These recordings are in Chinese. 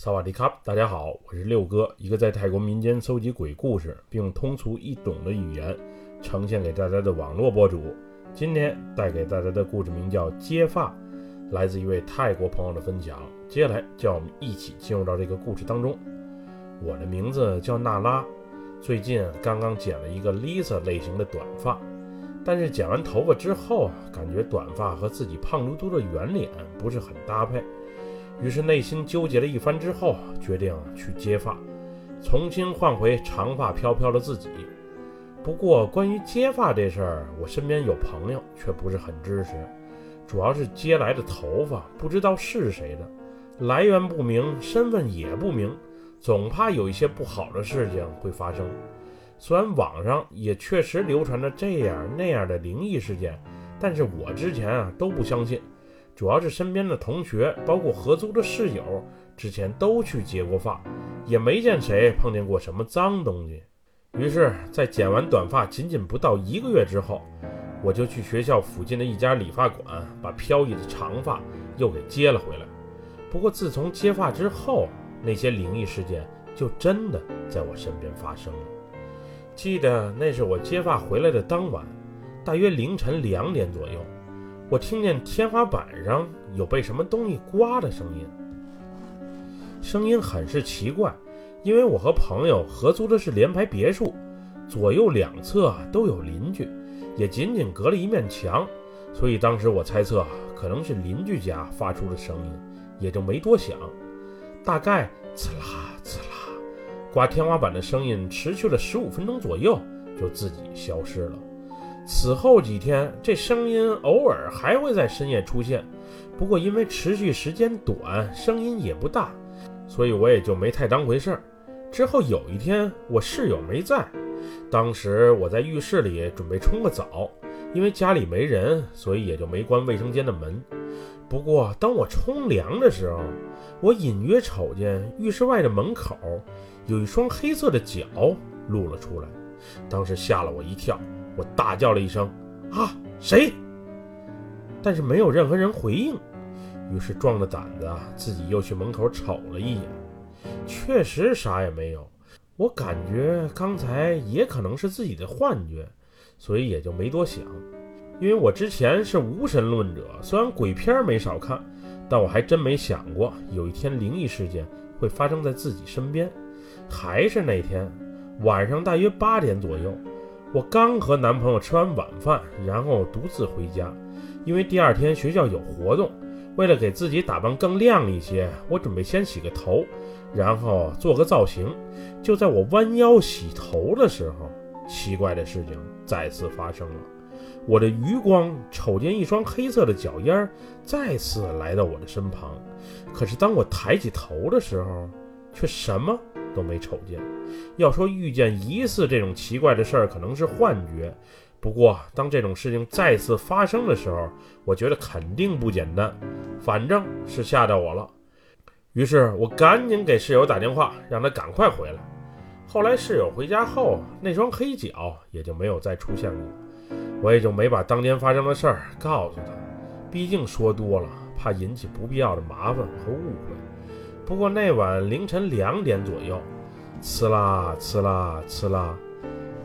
萨瓦迪卡，大家好，我是六哥，一个在泰国民间搜集鬼故事，并通俗易懂的语言呈现给大家的网络博主。今天带给大家的故事名叫《接发》，来自一位泰国朋友的分享。接下来，叫我们一起进入到这个故事当中。我的名字叫娜拉，最近刚刚剪了一个 Lisa 类型的短发，但是剪完头发之后，感觉短发和自己胖嘟嘟的圆脸不是很搭配。于是内心纠结了一番之后，决定去接发，重新换回长发飘飘的自己。不过关于接发这事儿，我身边有朋友却不是很支持，主要是接来的头发不知道是谁的，来源不明，身份也不明，总怕有一些不好的事情会发生。虽然网上也确实流传着这样那样的灵异事件，但是我之前啊都不相信。主要是身边的同学，包括合租的室友，之前都去接过发，也没见谁碰见过什么脏东西。于是，在剪完短发仅仅不到一个月之后，我就去学校附近的一家理发馆，把飘逸的长发又给接了回来。不过，自从接发之后，那些灵异事件就真的在我身边发生了。记得那是我接发回来的当晚，大约凌晨两点左右。我听见天花板上有被什么东西刮的声音，声音很是奇怪，因为我和朋友合租的是联排别墅，左右两侧都有邻居，也仅仅隔了一面墙，所以当时我猜测可能是邻居家发出的声音，也就没多想。大概刺啦刺啦，刮天花板的声音持续了十五分钟左右，就自己消失了。此后几天，这声音偶尔还会在深夜出现，不过因为持续时间短，声音也不大，所以我也就没太当回事儿。之后有一天，我室友没在，当时我在浴室里准备冲个澡，因为家里没人，所以也就没关卫生间的门。不过当我冲凉的时候，我隐约瞅见浴室外的门口有一双黑色的脚露了出来，当时吓了我一跳。我大叫了一声：“啊，谁？”但是没有任何人回应。于是壮着胆子，自己又去门口瞅了一眼，确实啥也没有。我感觉刚才也可能是自己的幻觉，所以也就没多想。因为我之前是无神论者，虽然鬼片没少看，但我还真没想过有一天灵异事件会发生在自己身边。还是那天晚上，大约八点左右。我刚和男朋友吃完晚饭，然后独自回家，因为第二天学校有活动。为了给自己打扮更亮一些，我准备先洗个头，然后做个造型。就在我弯腰洗头的时候，奇怪的事情再次发生了。我的余光瞅见一双黑色的脚印儿再次来到我的身旁，可是当我抬起头的时候，却什么？都没瞅见。要说遇见疑似这种奇怪的事儿，可能是幻觉。不过，当这种事情再次发生的时候，我觉得肯定不简单。反正是吓到我了。于是我赶紧给室友打电话，让他赶快回来。后来室友回家后，那双黑脚也就没有再出现过。我也就没把当天发生的事儿告诉他，毕竟说多了，怕引起不必要的麻烦和误会。不过那晚凌晨两点左右，呲啦呲啦呲啦，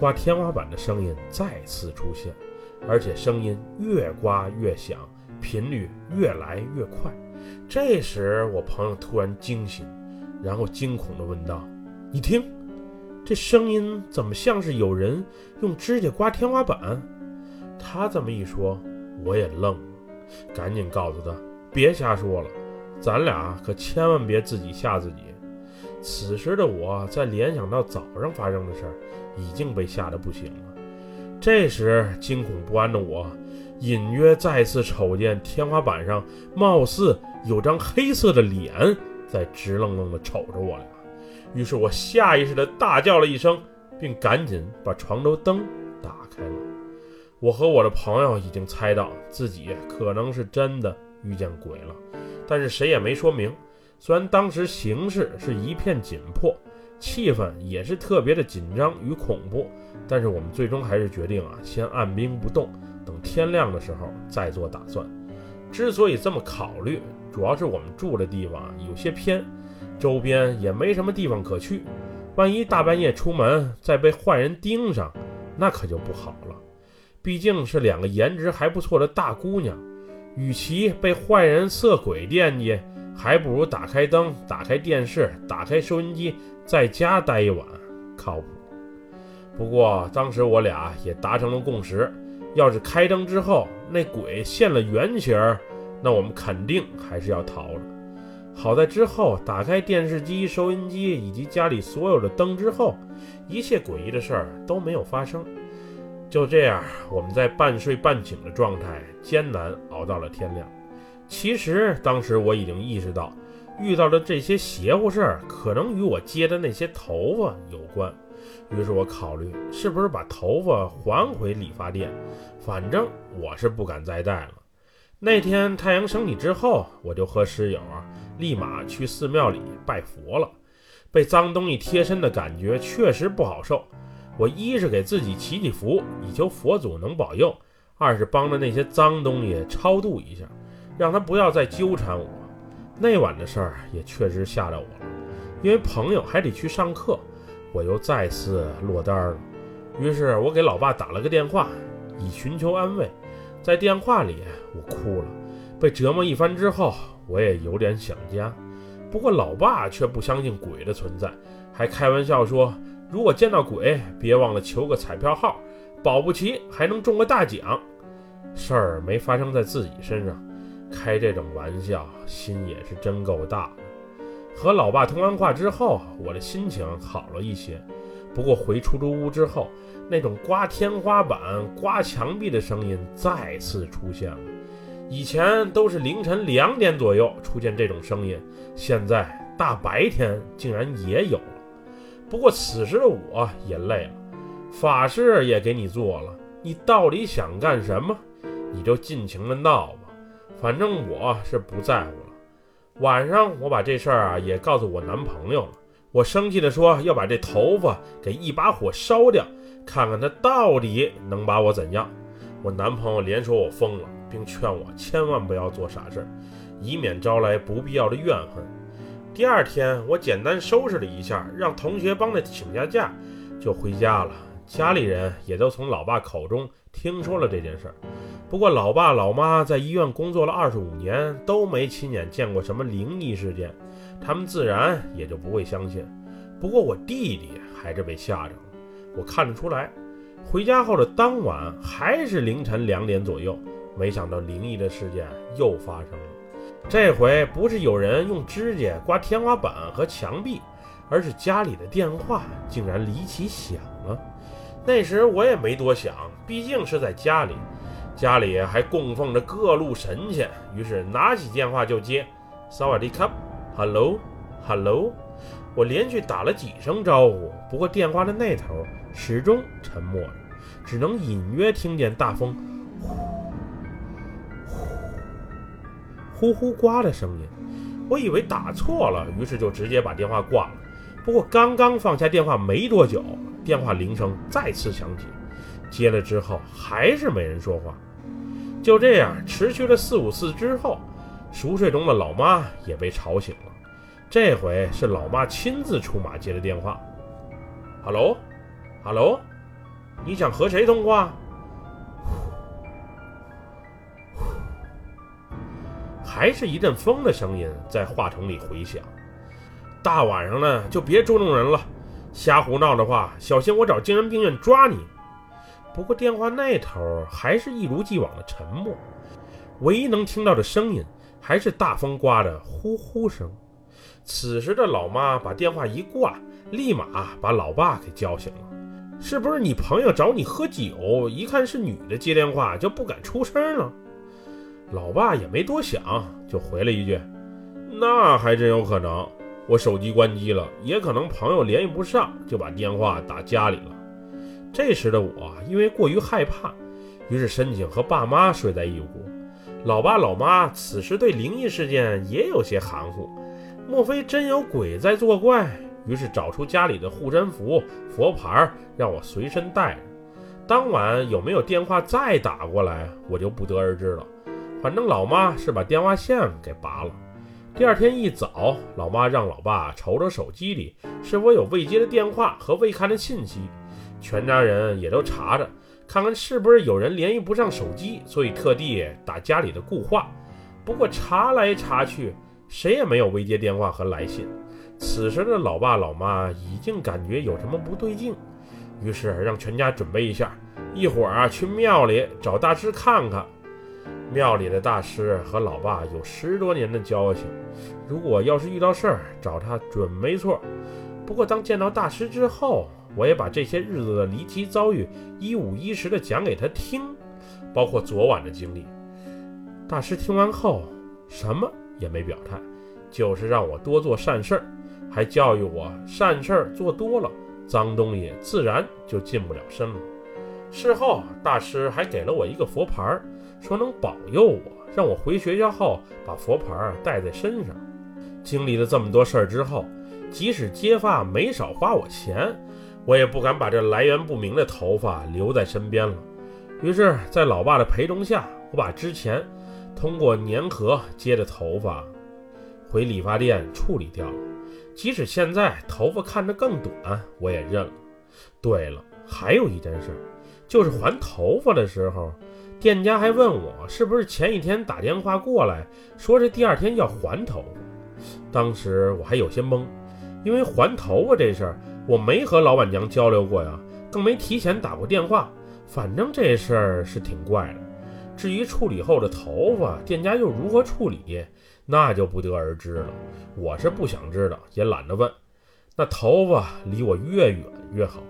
刮天花板的声音再次出现，而且声音越刮越响，频率越来越快。这时，我朋友突然惊醒，然后惊恐地问道：“你听，这声音怎么像是有人用指甲刮天花板？”他这么一说，我也愣了，赶紧告诉他：“别瞎说了。”咱俩可千万别自己吓自己。此时的我在联想到早上发生的事儿，已经被吓得不行了。这时惊恐不安的我，隐约再次瞅见天花板上貌似有张黑色的脸在直愣愣地瞅着我俩。于是我下意识地大叫了一声，并赶紧把床头灯打开了。我和我的朋友已经猜到自己可能是真的遇见鬼了。但是谁也没说明。虽然当时形势是一片紧迫，气氛也是特别的紧张与恐怖，但是我们最终还是决定啊，先按兵不动，等天亮的时候再做打算。之所以这么考虑，主要是我们住的地方有些偏，周边也没什么地方可去，万一大半夜出门再被坏人盯上，那可就不好了。毕竟是两个颜值还不错的大姑娘，与其被坏人色鬼惦记，还不如打开灯、打开电视、打开收音机，在家待一晚，靠谱。不过当时我俩也达成了共识。要是开灯之后那鬼现了原形，那我们肯定还是要逃了。好在之后打开电视机、收音机以及家里所有的灯之后，一切诡异的事儿都没有发生。就这样，我们在半睡半醒的状态艰难熬到了天亮。其实当时我已经意识到，遇到的这些邪乎事儿可能与我接的那些头发有关。于是我考虑，是不是把头发还回理发店？反正我是不敢再戴了。那天太阳升起之后，我就和室友啊，立马去寺庙里拜佛了。被脏东西贴身的感觉确实不好受。我一是给自己祈祈福，以求佛祖能保佑；二是帮着那些脏东西超度一下，让他不要再纠缠我。那晚的事儿也确实吓着我了，因为朋友还得去上课。我又再次落单了，于是我给老爸打了个电话，以寻求安慰。在电话里，我哭了。被折磨一番之后，我也有点想家。不过老爸却不相信鬼的存在，还开玩笑说：“如果见到鬼，别忘了求个彩票号，保不齐还能中个大奖。”事儿没发生在自己身上，开这种玩笑，心也是真够大。和老爸通完话之后，我的心情好了一些。不过回出租屋之后，那种刮天花板、刮墙壁的声音再次出现了。以前都是凌晨两点左右出现这种声音，现在大白天竟然也有。不过此时的我也累了，法事也给你做了，你到底想干什么？你就尽情的闹吧，反正我是不在乎了。晚上，我把这事儿啊也告诉我男朋友了。我生气地说要把这头发给一把火烧掉，看看他到底能把我怎样。我男朋友连说我疯了，并劝我千万不要做傻事，以免招来不必要的怨恨。第二天，我简单收拾了一下，让同学帮着请下假，就回家了。家里人也都从老爸口中听说了这件事儿。不过，老爸老妈在医院工作了二十五年，都没亲眼见过什么灵异事件，他们自然也就不会相信。不过，我弟弟还是被吓着了，我看得出来。回家后的当晚，还是凌晨两点左右，没想到灵异的事件又发生了。这回不是有人用指甲刮天花板和墙壁，而是家里的电话竟然离奇响了。那时我也没多想，毕竟是在家里。家里还供奉着各路神仙，于是拿起电话就接。萨瓦迪卡，Hello，Hello，我连续打了几声招呼，不过电话的那头始终沉默着，只能隐约听见大风呼呼呼刮的声音。我以为打错了，于是就直接把电话挂了。不过刚刚放下电话没多久，电话铃声再次响起，接了之后还是没人说话。就这样持续了四五次之后，熟睡中的老妈也被吵醒了。这回是老妈亲自出马接的电话。“Hello，Hello，你想和谁通话？”还是一阵风的声音在话筒里回响。大晚上的就别捉弄人了，瞎胡闹的话，小心我找精神病院抓你。不过电话那头还是一如既往的沉默，唯一能听到的声音还是大风刮的呼呼声。此时的老妈把电话一挂，立马把老爸给叫醒了。是不是你朋友找你喝酒，一看是女的接电话就不敢出声了？老爸也没多想，就回了一句：“那还真有可能，我手机关机了，也可能朋友联系不上，就把电话打家里了。”这时的我因为过于害怕，于是申请和爸妈睡在一屋。老爸老妈此时对灵异事件也有些含糊，莫非真有鬼在作怪？于是找出家里的护身符、佛牌，让我随身带着。当晚有没有电话再打过来，我就不得而知了。反正老妈是把电话线给拔了。第二天一早，老妈让老爸瞅瞅手机里是否有未接的电话和未看的信息，全家人也都查着，看看是不是有人联系不上手机，所以特地打家里的固话。不过查来查去，谁也没有未接电话和来信。此时的老爸老妈已经感觉有什么不对劲，于是让全家准备一下，一会儿啊去庙里找大师看看。庙里的大师和老爸有十多年的交情，如果要是遇到事儿找他准没错。不过当见到大师之后，我也把这些日子的离奇遭遇一五一十的讲给他听，包括昨晚的经历。大师听完后什么也没表态，就是让我多做善事儿，还教育我善事儿做多了，脏东西自然就进不了身了。事后大师还给了我一个佛牌儿。说能保佑我，让我回学校后把佛牌带在身上。经历了这么多事儿之后，即使接发没少花我钱，我也不敢把这来源不明的头发留在身边了。于是，在老爸的陪同下，我把之前通过粘合接的头发回理发店处理掉了。即使现在头发看着更短，我也认了。对了，还有一件事，就是还头发的时候。店家还问我是不是前一天打电话过来，说是第二天要还头。当时我还有些懵，因为还头发这事儿我没和老板娘交流过呀，更没提前打过电话。反正这事儿是挺怪的。至于处理后的头发，店家又如何处理，那就不得而知了。我是不想知道，也懒得问。那头发离我越远越好。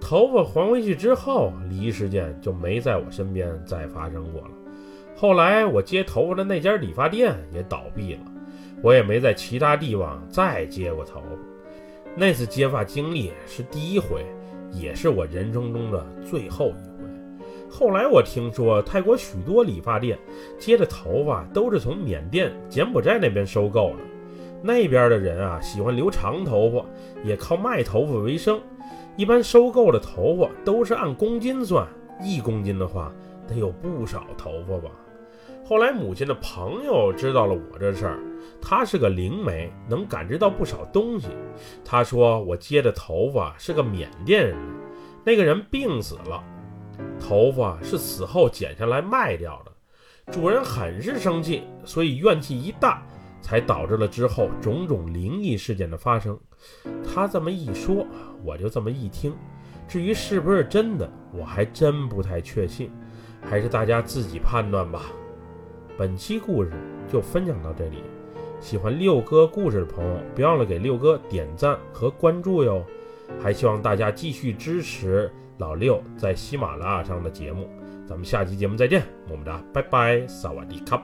头发还回去之后，离异事件就没在我身边再发生过了。后来我接头发的那家理发店也倒闭了，我也没在其他地方再接过头发。那次接发经历是第一回，也是我人生中的最后一回。后来我听说泰国许多理发店接的头发都是从缅甸、柬埔寨那边收购的，那边的人啊喜欢留长头发，也靠卖头发为生。一般收购的头发都是按公斤算，一公斤的话得有不少头发吧。后来母亲的朋友知道了我这事儿，他是个灵媒，能感知到不少东西。他说我接的头发是个缅甸人，那个人病死了，头发是死后剪下来卖掉的，主人很是生气，所以怨气一大。才导致了之后种种灵异事件的发生。他这么一说，我就这么一听。至于是不是真的，我还真不太确信，还是大家自己判断吧。本期故事就分享到这里，喜欢六哥故事的朋友，别忘了给六哥点赞和关注哟。还希望大家继续支持老六在喜马拉雅上的节目。咱们下期节目再见，么么哒，拜拜，萨瓦迪卡。